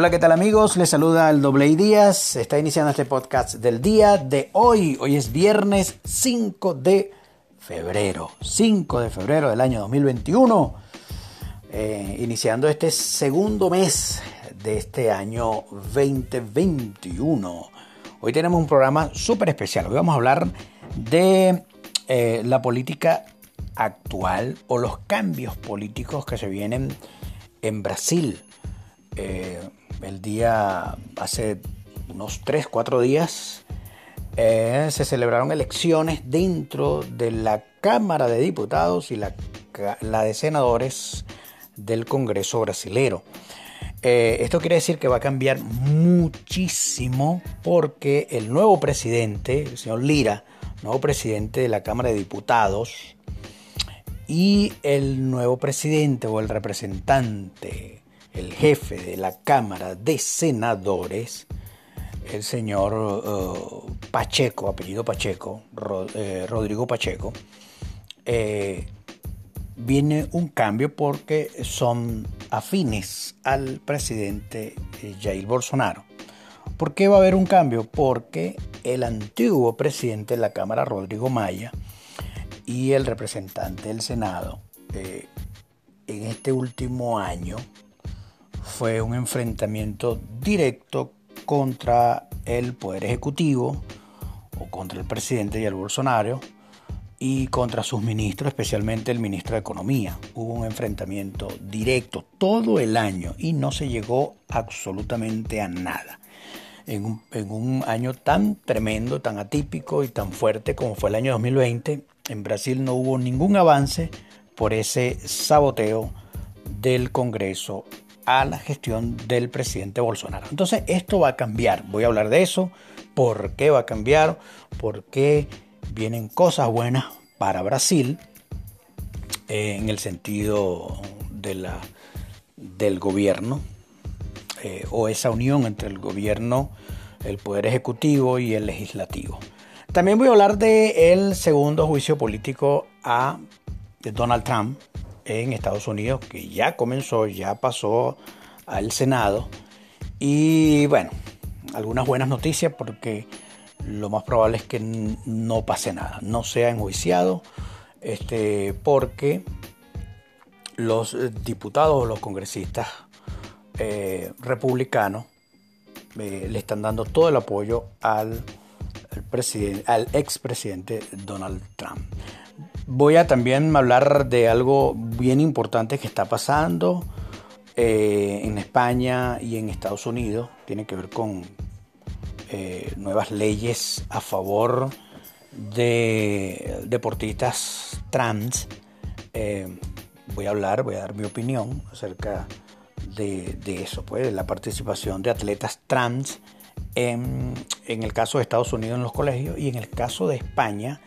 Hola, ¿qué tal amigos? Les saluda el Doble Díaz. Está iniciando este podcast del día de hoy. Hoy es viernes 5 de febrero. 5 de febrero del año 2021. Eh, iniciando este segundo mes de este año 2021. Hoy tenemos un programa súper especial. Hoy vamos a hablar de eh, la política actual o los cambios políticos que se vienen en Brasil. Eh, el día, hace unos 3, 4 días, eh, se celebraron elecciones dentro de la Cámara de Diputados y la, de Senadores del Congreso brasilero. Eh, esto quiere decir que va a cambiar muchísimo porque el nuevo presidente, el señor Lira, nuevo presidente de la Cámara de Diputados, y el nuevo presidente o el representante el jefe de la Cámara de Senadores, el señor uh, Pacheco, apellido Pacheco, eh, Rodrigo Pacheco, eh, viene un cambio porque son afines al presidente eh, Jair Bolsonaro. ¿Por qué va a haber un cambio? Porque el antiguo presidente de la Cámara, Rodrigo Maya, y el representante del Senado, en este último año, fue un enfrentamiento directo contra el Poder Ejecutivo o contra el presidente Jair Bolsonaro y contra sus ministros, especialmente el ministro de Economía. Hubo un enfrentamiento directo todo el año y no se llegó absolutamente a nada. En un, en un, año tan tremendo, tan atípico y tan fuerte como fue el año 2020, en Brasil no hubo ningún avance por ese saboteo del Congreso a la gestión del presidente Bolsonaro. Entonces esto va a cambiar, voy a hablar de eso, por qué va a cambiar, por qué vienen cosas buenas para Brasil eh, en el sentido de la, del gobierno eh, o esa unión entre el gobierno, el poder ejecutivo y el legislativo. También voy a hablar del el segundo juicio político a de Donald Trump en Estados Unidos, que ya comenzó, ya pasó al Senado. Y bueno, algunas buenas noticias porque lo más probable es que no pase nada, no sea enjuiciado, este, porque los diputados o los congresistas eh, republicanos eh, le están dando todo el apoyo al, presidente, al expresidente Donald Trump. Voy a también hablar de algo bien importante que está pasando eh, en España y en Estados Unidos. Tiene que ver con eh, nuevas leyes a favor de deportistas trans. Eh, voy a hablar, voy a dar mi opinión acerca de, eso, pues, de la participación de atletas trans en, en el caso de Estados Unidos en los colegios y en el caso de España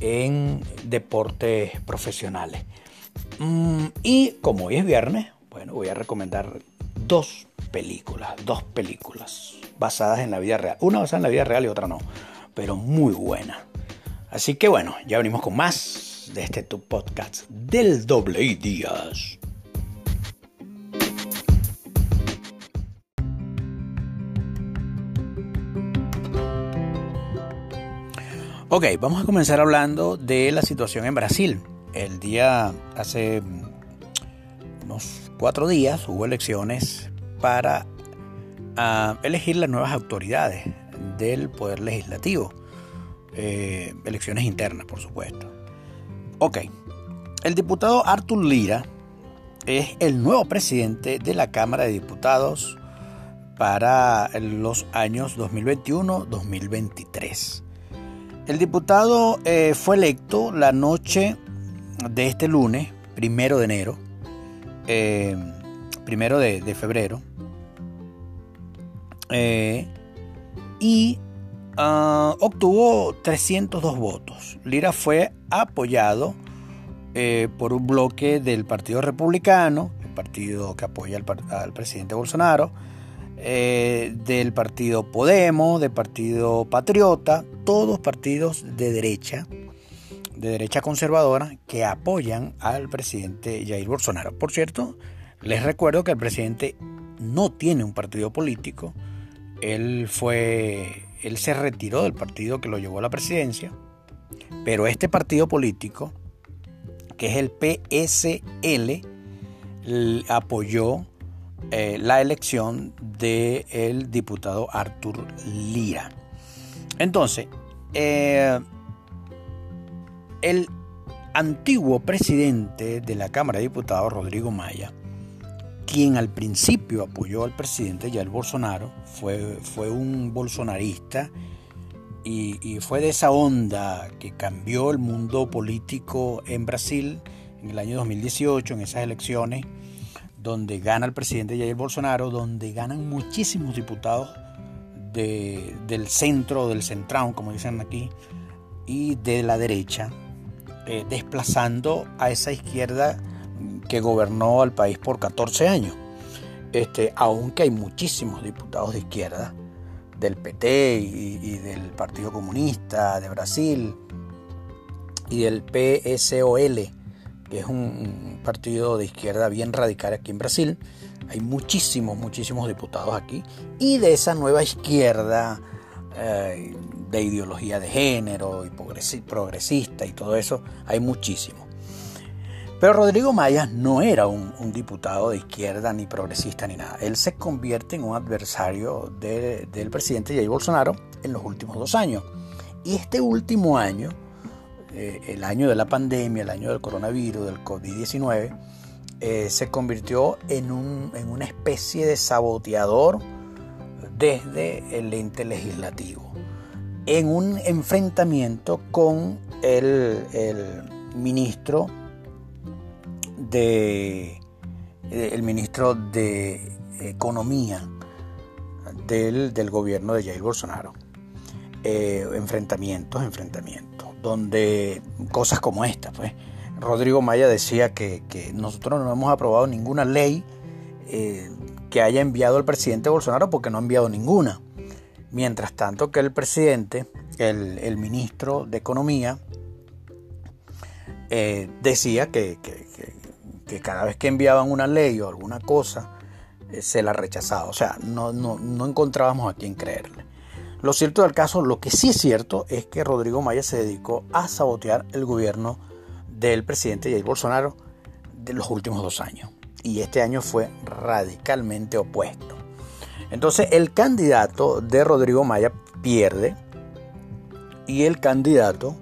en deportes profesionales. Mm, y como hoy es viernes, bueno, voy a recomendar dos películas, dos películas basadas en la vida real. Una basada en la vida real y otra no, pero muy buena. Así que bueno, ya venimos con más de este tu podcast del doble días. Ok, vamos a comenzar hablando de la situación en Brasil. El día, hace unos cuatro días, hubo elecciones para ah, elegir las nuevas autoridades del Poder Legislativo. Eh, elecciones internas, por supuesto. Ok, el diputado Artur Lira es el nuevo presidente de la Cámara de Diputados para los años 2021-2023. El diputado eh, fue electo la noche de este lunes, primero de enero, eh, primero de, febrero, eh, y ah, obtuvo 302 votos. Lira fue apoyado por un bloque del Partido Republicano, el partido que apoya al presidente Bolsonaro, eh, del partido Podemos, del partido Patriota, todos partidos de derecha, de derecha conservadora, que apoyan al presidente Jair Bolsonaro. Por cierto, les recuerdo que el presidente no tiene un partido político. Él fue, él se retiró del partido que lo llevó a la presidencia, pero este partido político, que es el PSL, apoyó eh, la elección del diputado Artur Lira. Entonces, eh, el antiguo presidente de la Cámara de Diputados, Rodrigo Maya, quien al principio apoyó al presidente Jair Bolsonaro, fue, fue un bolsonarista y, y, fue de esa onda que cambió el mundo político en Brasil en el año 2018, en esas elecciones, donde gana el presidente Jair Bolsonaro, donde ganan muchísimos diputados de, del centro, del centrón, como dicen aquí, y de la derecha, eh, desplazando a esa izquierda que gobernó al país por 14 años. Este, aunque hay muchísimos diputados de izquierda, del PT y, del Partido Comunista de Brasil y del PSOL, es un, partido de izquierda bien radical aquí en Brasil. Hay muchísimos, muchísimos diputados aquí. Y de esa nueva izquierda eh, de ideología de género y progresista y todo eso, hay muchísimos. Pero Rodrigo Maya no era un, diputado de izquierda ni progresista ni nada. Él se convierte en un adversario del presidente Jair Bolsonaro en los últimos dos años. Y este último año, eh, el año de la pandemia, el año del coronavirus, del COVID-19, eh, se convirtió en, en una especie de saboteador desde el ente legislativo, en un enfrentamiento con el, el ministro de el ministro de Economía del, gobierno de Jair Bolsonaro. Eh, enfrentamientos, enfrentamientos, donde cosas como esta, pues. Rodrigo Maya decía que, nosotros no hemos aprobado ninguna ley eh, que haya enviado el presidente Bolsonaro porque no ha enviado ninguna. Mientras tanto que el presidente, el, ministro de Economía, eh, decía que, que cada vez que enviaban una ley o alguna cosa, eh, se la rechazaba. O sea, no, no, no encontrábamos a quién creerle. Lo cierto del caso, lo que sí es cierto es que Rodrigo Maya se dedicó a sabotear el gobierno del presidente Jair Bolsonaro de los últimos dos años. Y este año fue radicalmente opuesto. Entonces el candidato de Rodrigo Maya pierde y el candidato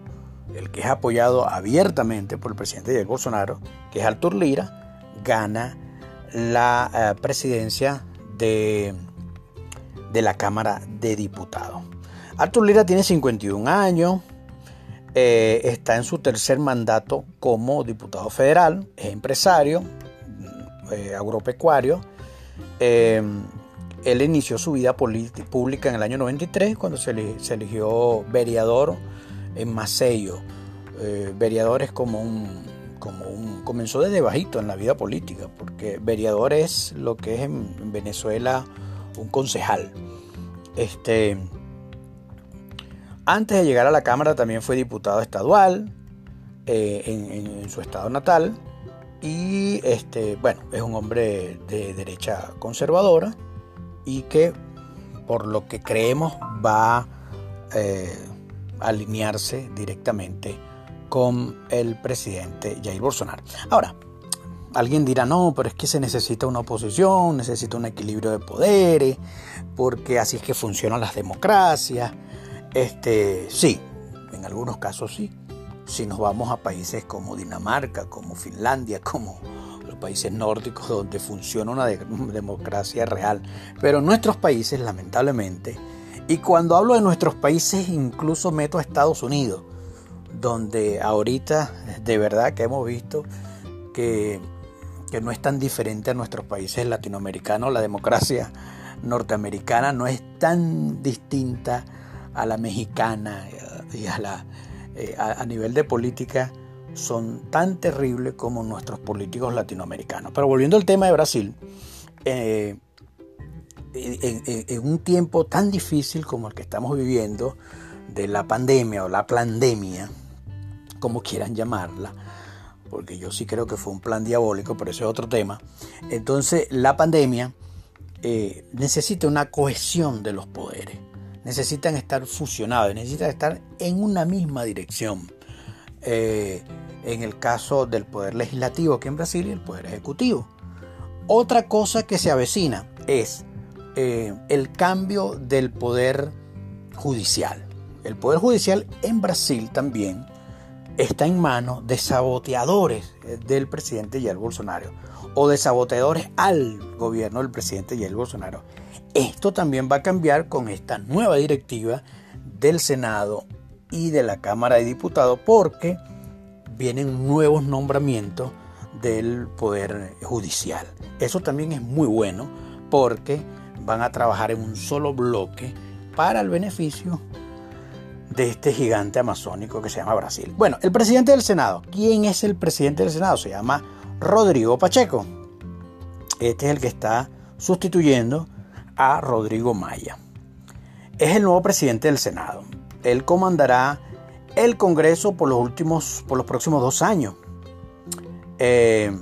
el que es apoyado abiertamente por el presidente Jair Bolsonaro, que es Artur Lira, gana la eh, presidencia de, de, la Cámara de Diputados. Artur Lira tiene 51 años, eh, está en su tercer mandato como diputado federal, es empresario, eh, agropecuario. él inició su vida pública en el año 93 cuando se, se eligió vereador en Maceió. Eh, Veriador es como un, como un... comenzó desde bajito en la vida política, porque Veriador es lo que es en, Venezuela un concejal. Este, antes de llegar a la Cámara también fue diputado estadual eh, en, su estado natal y este, bueno, es un hombre de derecha conservadora y que por lo que creemos va eh, alinearse directamente con el presidente Jair Bolsonaro. Ahora, alguien dirá, no, pero es que se necesita una oposición, necesita un equilibrio de poderes, porque así es que funcionan las democracias. Este, sí, en algunos casos sí. Si nos vamos a países como Dinamarca, como Finlandia, como los países nórdicos donde funciona una democracia real. Pero nuestros países, lamentablemente, y cuando hablo de nuestros países, incluso meto a Estados Unidos, donde ahorita de verdad que hemos visto que, no es tan diferente a nuestros países latinoamericanos, la democracia norteamericana no es tan distinta a la mexicana y a, la, eh, a, nivel de política son tan terribles como nuestros políticos latinoamericanos. Pero volviendo al tema de Brasil, eh, en, un tiempo tan difícil como el que estamos viviendo, de la pandemia o la pandemia, como quieran llamarla, porque yo sí creo que fue un plan diabólico, pero ese es otro tema. Entonces, la pandemia eh, necesita una cohesión de los poderes. Necesitan estar fusionados, necesitan estar en una misma dirección. Eh, en el caso del poder legislativo aquí en Brasil y el poder ejecutivo. Otra cosa que se avecina es eh, el cambio del poder judicial. El poder judicial en Brasil también está en manos de saboteadores del presidente Jair Bolsonaro o de saboteadores al gobierno del presidente Jair Bolsonaro. Esto también va a cambiar con esta nueva directiva del Senado y de la Cámara de Diputados porque vienen nuevos nombramientos del Poder Judicial. Eso también es muy bueno porque van a trabajar en un solo bloque para el beneficio de este gigante amazónico que se llama Brasil. Bueno, el presidente del Senado. ¿Quién es el presidente del Senado? Se llama Rodrigo Pacheco. Este es el que está sustituyendo a Rodrigo Maya. Es el nuevo presidente del Senado. Él comandará el Congreso por los últimos, por los próximos dos años, eh,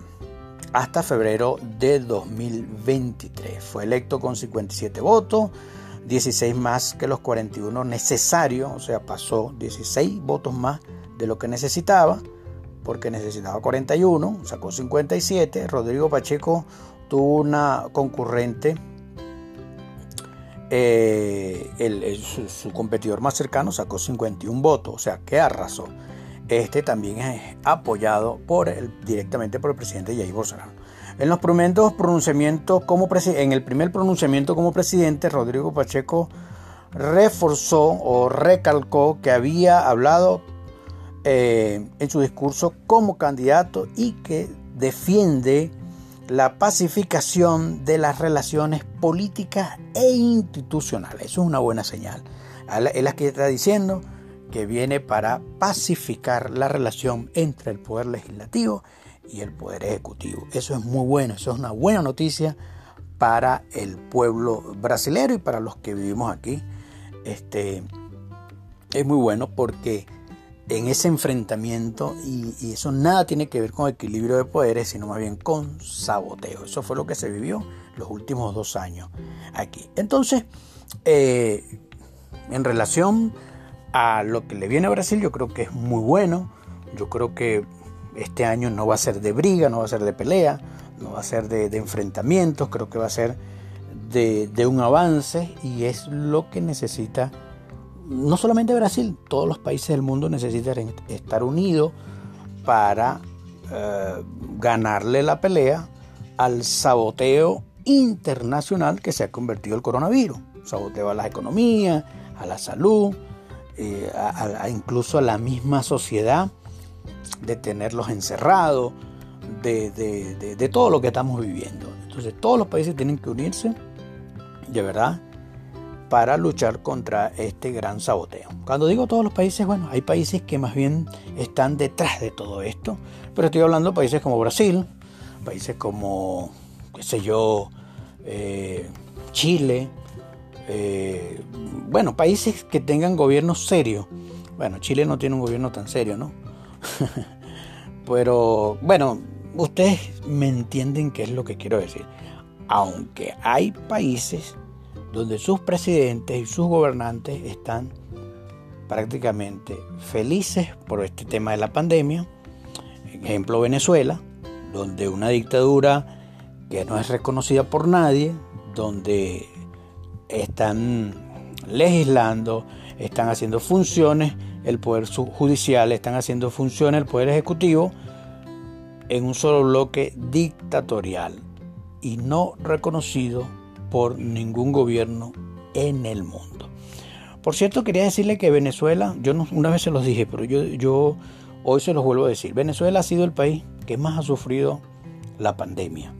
hasta febrero de 2023. Fue electo con 57 votos, 16 más que los 41 necesarios, o sea, pasó 16 votos más de lo que necesitaba, porque necesitaba 41, sacó 57. Rodrigo Pacheco tuvo una concurrente eh, su, competidor más cercano sacó 51 votos, o sea que arrasó. Este también es apoyado por directamente por el presidente Jair Bolsonaro. En los primeros pronunciamientos como en el primer pronunciamiento como presidente, Rodrigo Pacheco reforzó o recalcó que había hablado eh, en su discurso como candidato y que defiende la pacificación de las relaciones políticas e institucionales. Eso es una buena señal. Es la que está diciendo que viene para pacificar la relación entre el poder legislativo y el poder ejecutivo. Eso es muy bueno, eso es una buena noticia para el pueblo brasileño y para los que vivimos aquí. Este, es muy bueno porque en ese enfrentamiento y, eso nada tiene que ver con equilibrio de poderes, sino más bien con saboteo. Eso fue lo que se vivió los últimos dos años aquí. Entonces, eh, en relación a lo que le viene a Brasil, yo creo que es muy bueno. Yo creo que este año no va a ser de briga, no va a ser de pelea, no va a ser de, enfrentamientos, creo que va a ser de, un avance y es lo que necesita no solamente Brasil, todos los países del mundo necesitan estar unidos para eh, ganarle la pelea al saboteo internacional que se ha convertido el coronavirus. Saboteo a la economía, a la salud, eh, incluso a la misma sociedad, de tenerlos encerrados, de, de todo lo que estamos viviendo. Entonces todos los países tienen que unirse, de verdad, para luchar contra este gran saboteo. Cuando digo todos los países, bueno, hay países que más bien están detrás de todo esto, pero estoy hablando de países como Brasil, países como, qué sé yo, eh, Chile, eh, bueno, países que tengan gobiernos serios. Bueno, Chile no tiene un gobierno tan serio, ¿no? pero bueno, ustedes me entienden qué es lo que quiero decir. Aunque hay países donde sus presidentes y sus gobernantes están prácticamente felices por este tema de la pandemia. Ejemplo Venezuela, donde una dictadura que no es reconocida por nadie, donde están legislando, están haciendo funciones el poder judicial, están haciendo funciones el poder ejecutivo en un solo bloque dictatorial y no reconocido por ningún gobierno en el mundo. Por cierto, quería decirle que Venezuela, yo una vez se los dije, pero yo, yo hoy se los vuelvo a decir, Venezuela ha sido el país que más ha sufrido la pandemia.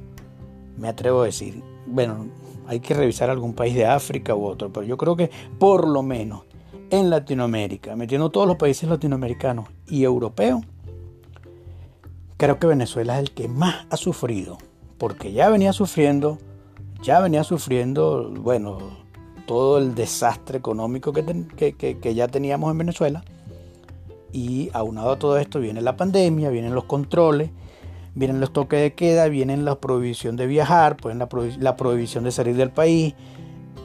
Me atrevo a decir, bueno, hay que revisar algún país de África u otro, pero yo creo que por lo menos en Latinoamérica, metiendo todos los países latinoamericanos y europeos, creo que Venezuela es el que más ha sufrido, porque ya venía sufriendo ya venía sufriendo, bueno, todo el desastre económico que, ya teníamos en Venezuela. Y aunado a todo esto viene la pandemia, vienen los controles, vienen los toques de queda, vienen la prohibición de viajar, pues la prohibición de salir del país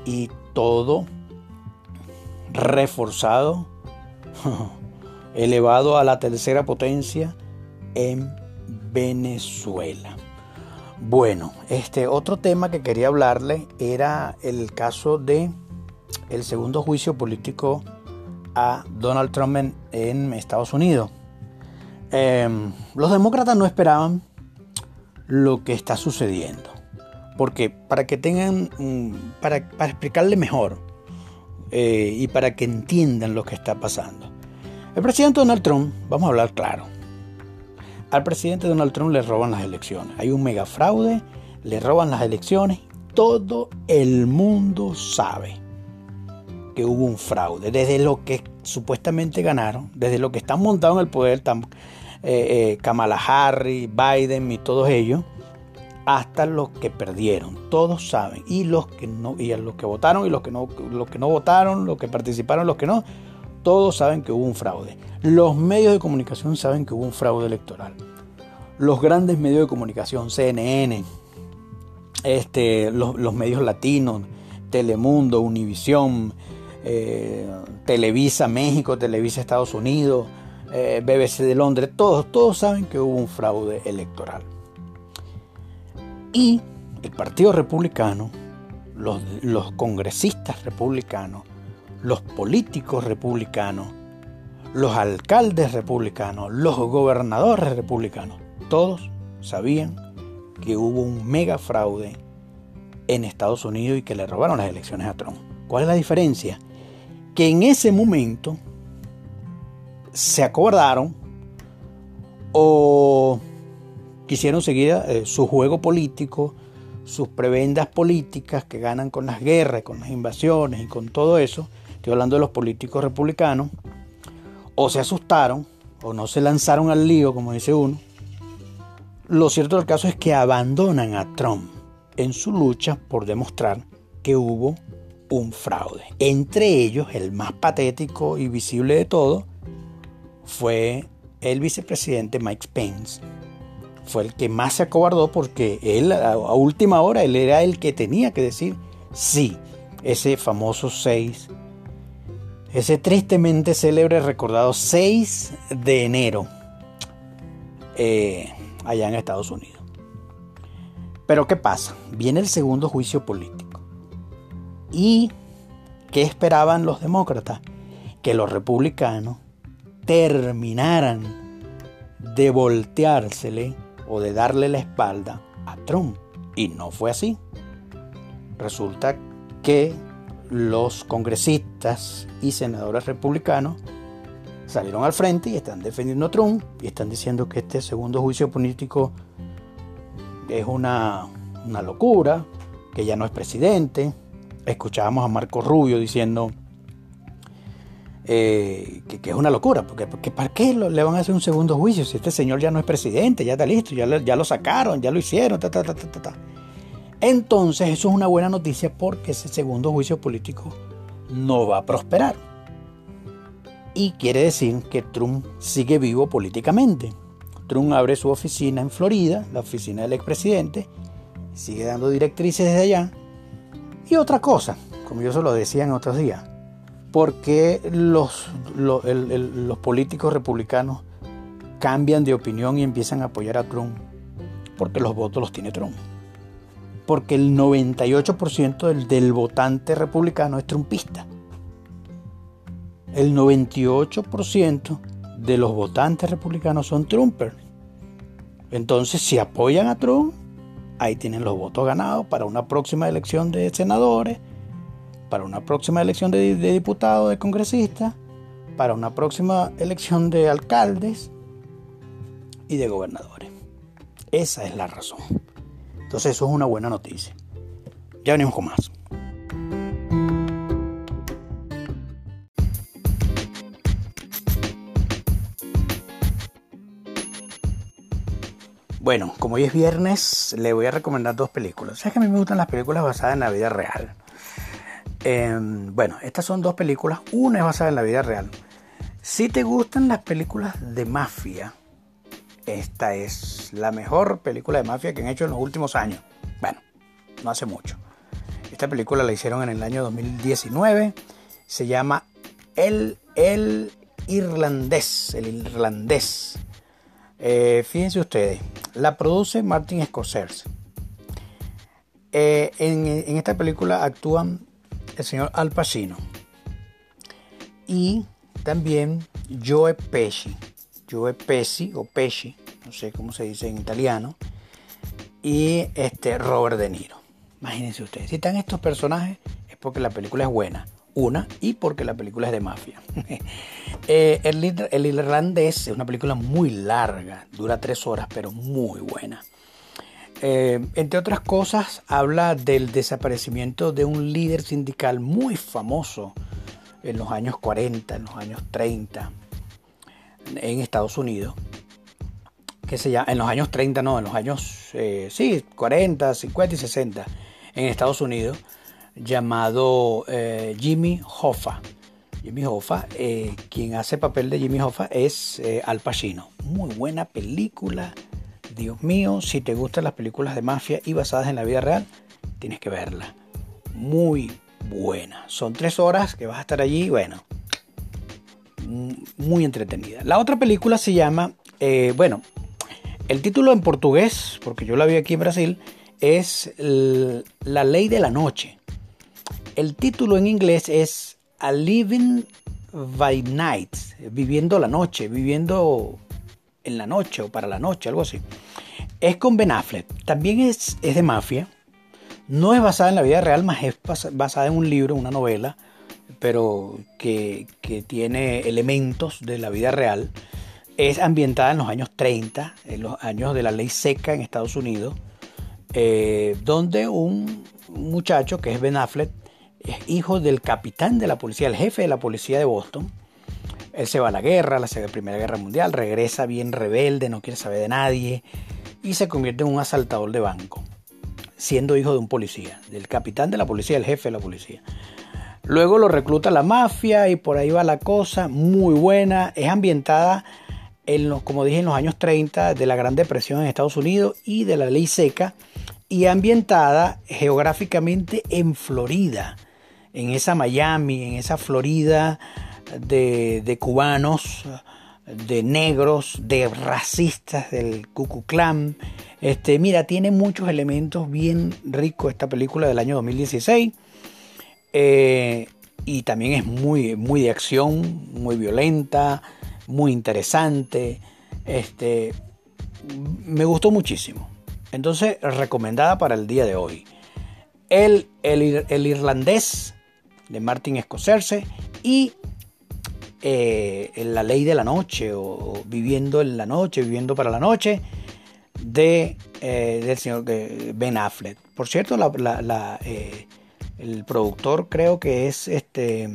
y todo reforzado, elevado a la tercera potencia en Venezuela. Bueno, este otro tema que quería hablarle era el caso de el segundo juicio político a Donald Trump en, Estados Unidos. Em, los demócratas no esperaban lo que está sucediendo. Porque para que tengan, mm, para, para explicarle mejor eh, y para que entiendan lo que está pasando. El presidente Donald Trump, vamos a hablar claro, al presidente Donald Trump le roban las elecciones. Hay un mega fraude, le roban las elecciones. Todo el mundo sabe que hubo un fraude. Desde lo que supuestamente ganaron, desde lo que están montados en el poder, eh, eh, Kamala Harris, Biden y todos ellos, hasta los que perdieron. Todos saben. Y los que no, y los que votaron y los que no, los que no votaron, los que participaron, los que no, todos saben que hubo un fraude. Los medios de comunicación saben que hubo un fraude electoral. Los grandes medios de comunicación, CNN, este, los, medios latinos, Telemundo, Univisión, eh, Televisa México, Televisa Estados Unidos, eh, BBC de Londres, todos, todos saben que hubo un fraude electoral. Y el Partido Republicano, los, los congresistas republicanos, los políticos republicanos, los alcaldes republicanos, los gobernadores republicanos, todos sabían que hubo un mega fraude en Estados Unidos y que le robaron las elecciones a Trump. ¿Cuál es la diferencia? Que en ese momento se acobardaron o quisieron seguir eh, su juego político, sus prebendas políticas que ganan con las guerras, con las invasiones y con todo eso, estoy hablando de los políticos republicanos, o se asustaron o no se lanzaron al lío, como dice uno. Lo cierto del caso es que abandonan a Trump en su lucha por demostrar que hubo un fraude. Entre ellos, el más patético y visible de todo, fue el vicepresidente Mike Pence, fue el que más se acobardó porque él a, última hora él era el que tenía que decir sí, ese famoso 6, ese tristemente célebre recordado 6 de enero eh, allá en Estados Unidos. Pero ¿qué pasa? Viene el segundo juicio político. ¿Y qué esperaban los demócratas? Que los republicanos terminaran de volteársele o de darle la espalda a Trump. Y no fue así. Resulta que los congresistas y senadores republicanos salieron al frente y están defendiendo a Trump y están diciendo que este segundo juicio político es una, una locura, que ya no es presidente. Escuchábamos a Marco Rubio diciendo eh, que, es una locura, porque, porque ¿para qué le van a hacer un segundo juicio si este señor ya no es presidente, ya está listo, ya, ya lo sacaron, ya lo hicieron, ta, ta, ta, ta, ta. Entonces eso es una buena noticia porque ese segundo juicio político no va a prosperar. Y quiere decir que Trump sigue vivo políticamente. Trump abre su oficina en Florida, la oficina del expresidente, sigue dando directrices desde allá. Y otra cosa, como yo se lo decía en otros días, ¿Por qué los, los, políticos republicanos cambian de opinión y empiezan a apoyar a Trump? Porque los votos los tiene Trump. Porque el 98% del, del votante republicano es trumpista. El 98% de los votantes republicanos son Trumpers. Entonces, si apoyan a Trump, ahí tienen los votos ganados para una próxima elección de senadores, para una próxima elección de, diputados, de congresistas, para una próxima elección de alcaldes y de gobernadores. Esa es la razón. Entonces eso es una buena noticia. Ya venimos con más. Bueno, como hoy es viernes, le voy a recomendar dos películas. Sabes que a mí me gustan las películas basadas en la vida real. Em, bueno, estas son dos películas. Una es basada en la vida real. Si te gustan las películas de mafia, esta es la mejor película de mafia que han hecho en los últimos años. Bueno, no hace mucho. Esta película la hicieron en el año 2019. Se llama El, el Irlandés. El Irlandés. Eh, fíjense ustedes. La produce Martin Scorsese. Eh, en, en, esta película actúan el señor Al Pacino y también Joe Pesci. Joe Pesci o Pesci, no sé cómo se dice en italiano, y este Robert De Niro. Imagínense ustedes, si están estos personajes es porque la película es buena, una, y porque la película es de mafia. Eh, el, Irlandés es una película muy larga, dura tres horas, pero muy buena. Eh, entre otras cosas, habla del desaparecimiento de un líder sindical muy famoso en los años 40, en los años 30, en Estados Unidos, que se llama, en los años 30, no, en los años, eh, sí, 40, 50 y 60, en Estados Unidos, llamado eh, Jimmy Hoffa. Jimmy Hoffa, quien hace papel de Jimmy Hoffa es Al Pacino. Muy buena película. Dios mío, si te gustan las películas de mafia y basadas en la vida real, tienes que verla. Muy buena. Son tres horas que vas a estar allí, bueno, muy entretenida. La otra película se llama, bueno, el título en portugués, porque yo la vi aquí en Brasil, es La Ley de la Noche. El título en inglés es A Living by Night, viviendo la noche, viviendo en la noche o para la noche, algo así. Es con Ben Affleck. También es, es de mafia. No es basada en la vida real, más es basada en un libro, una novela, pero que, que tiene elementos de la vida real es ambientada en los años 30, en los años de la ley seca en Estados Unidos, eh, donde un muchacho que es Ben Affleck es hijo del capitán de la policía, el jefe de la policía de Boston. Él se va a la guerra, la Primera Guerra Mundial, regresa bien rebelde, no quiere saber de nadie y se convierte en un asaltador de banco, siendo hijo de un policía, del capitán de la policía, el jefe de la policía. Luego lo recluta la mafia y por ahí va la cosa, muy buena, es ambientada en los, como dije, en los años 30 de la Gran Depresión en Estados Unidos y de la ley seca y ambientada geográficamente en Florida, en esa Miami, en esa Florida de, cubanos, de negros, de racistas del Ku Klux Klan. Este, mira, tiene muchos elementos bien ricos esta película del año 2016. Eh, y también es muy, muy de acción, muy violenta, muy interesante. Este, me gustó muchísimo. Entonces, recomendada para el día de hoy. El, el, irlandés de Martin Scorsese y eh, La ley de la noche o, Viviendo en la noche, Viviendo para la noche de, eh, del señor Ben Affleck. Por cierto, eh, el productor creo que es este,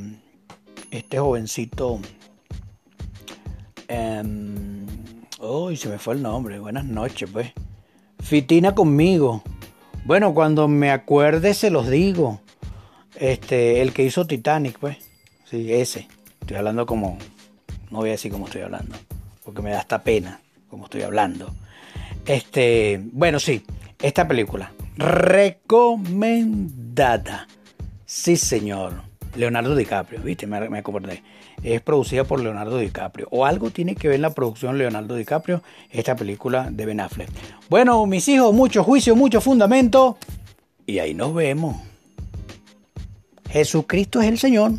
este jovencito oh, se me fue el nombre. Buenas noches, pues. Fitina conmigo. Bueno, cuando me acuerde se los digo. Este, el que hizo Titanic, pues. Sí, ese. Estoy hablando como. No voy a decir cómo estoy hablando. Porque me da esta pena como estoy hablando. Este, bueno, sí. Esta película. Recomendada. Sí, señor. Leonardo DiCaprio, ¿viste? Me, me acordé es producida por Leonardo DiCaprio. O algo tiene que ver en la producción Leonardo DiCaprio, esta película de Ben Affleck. Bueno, mis hijos, mucho juicio, mucho fundamento. Y ahí nos vemos. Jesucristo es el Señor.